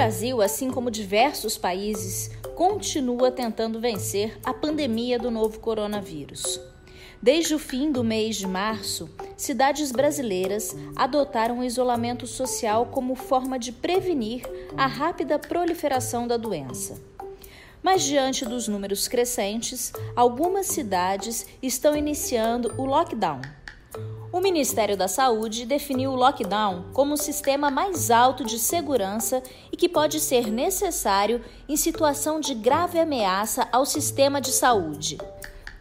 Brasil, assim como diversos países, continua tentando vencer a pandemia do novo coronavírus. Desde o fim do mês de março, cidades brasileiras adotaram o isolamento social como forma de prevenir a rápida proliferação da doença. Mas, diante dos números crescentes, algumas cidades estão iniciando o lockdown. O Ministério da Saúde definiu o lockdown como o sistema mais alto de segurança e que pode ser necessário em situação de grave ameaça ao sistema de saúde.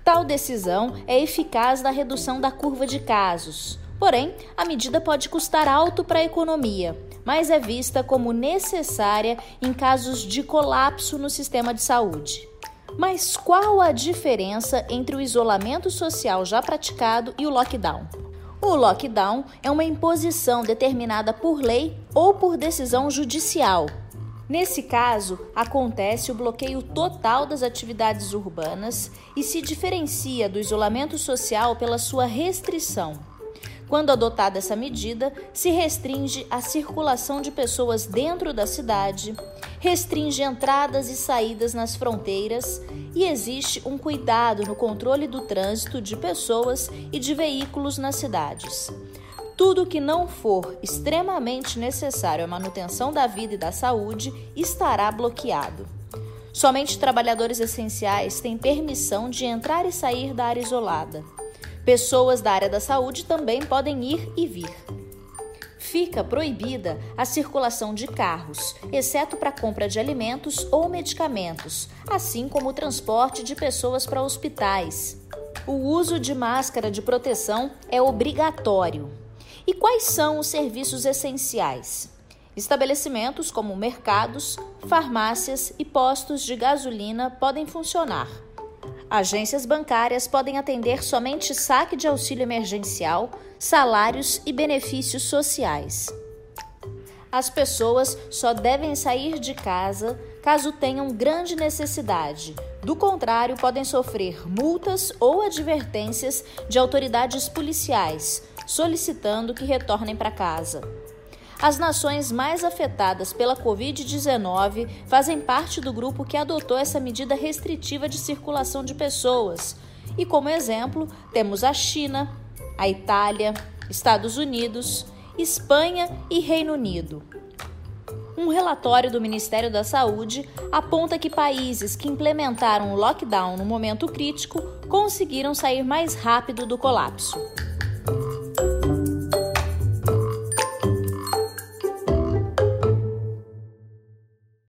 Tal decisão é eficaz na redução da curva de casos. Porém, a medida pode custar alto para a economia, mas é vista como necessária em casos de colapso no sistema de saúde. Mas qual a diferença entre o isolamento social já praticado e o lockdown? O lockdown é uma imposição determinada por lei ou por decisão judicial, Nesse caso, acontece o bloqueio total das atividades urbanas e se diferencia do isolamento social pela sua restrição. Quando adotada essa medida, se restringe a circulação de pessoas dentro da cidade, restringe entradas e saídas nas fronteiras e existe um cuidado no controle do trânsito de pessoas e de veículos nas cidades. Tudo que não for extremamente necessário à manutenção da vida e da saúde estará bloqueado. Somente trabalhadores essenciais têm permissão de entrar e sair da área isolada. Pessoas da área da saúde também podem ir e vir. Fica proibida a circulação de carros, exceto para compra de alimentos ou medicamentos, assim como o transporte de pessoas para hospitais. O uso de máscara de proteção é obrigatório. E quais são os serviços essenciais? Estabelecimentos como mercados, farmácias e postos de gasolina podem funcionar. Agências bancárias podem atender somente saque de auxílio emergencial, salários e benefícios sociais. As pessoas só devem sair de casa caso tenham grande necessidade. Do contrário, podem sofrer multas ou advertências de autoridades policiais, solicitando que retornem para casa. As nações mais afetadas pela Covid-19 fazem parte do grupo que adotou essa medida restritiva de circulação de pessoas. E como exemplo, temos a China, a Itália, Estados Unidos, Espanha e Reino Unido. Um relatório do Ministério da Saúde aponta que países que implementaram o lockdown no momento crítico conseguiram sair mais rápido do colapso.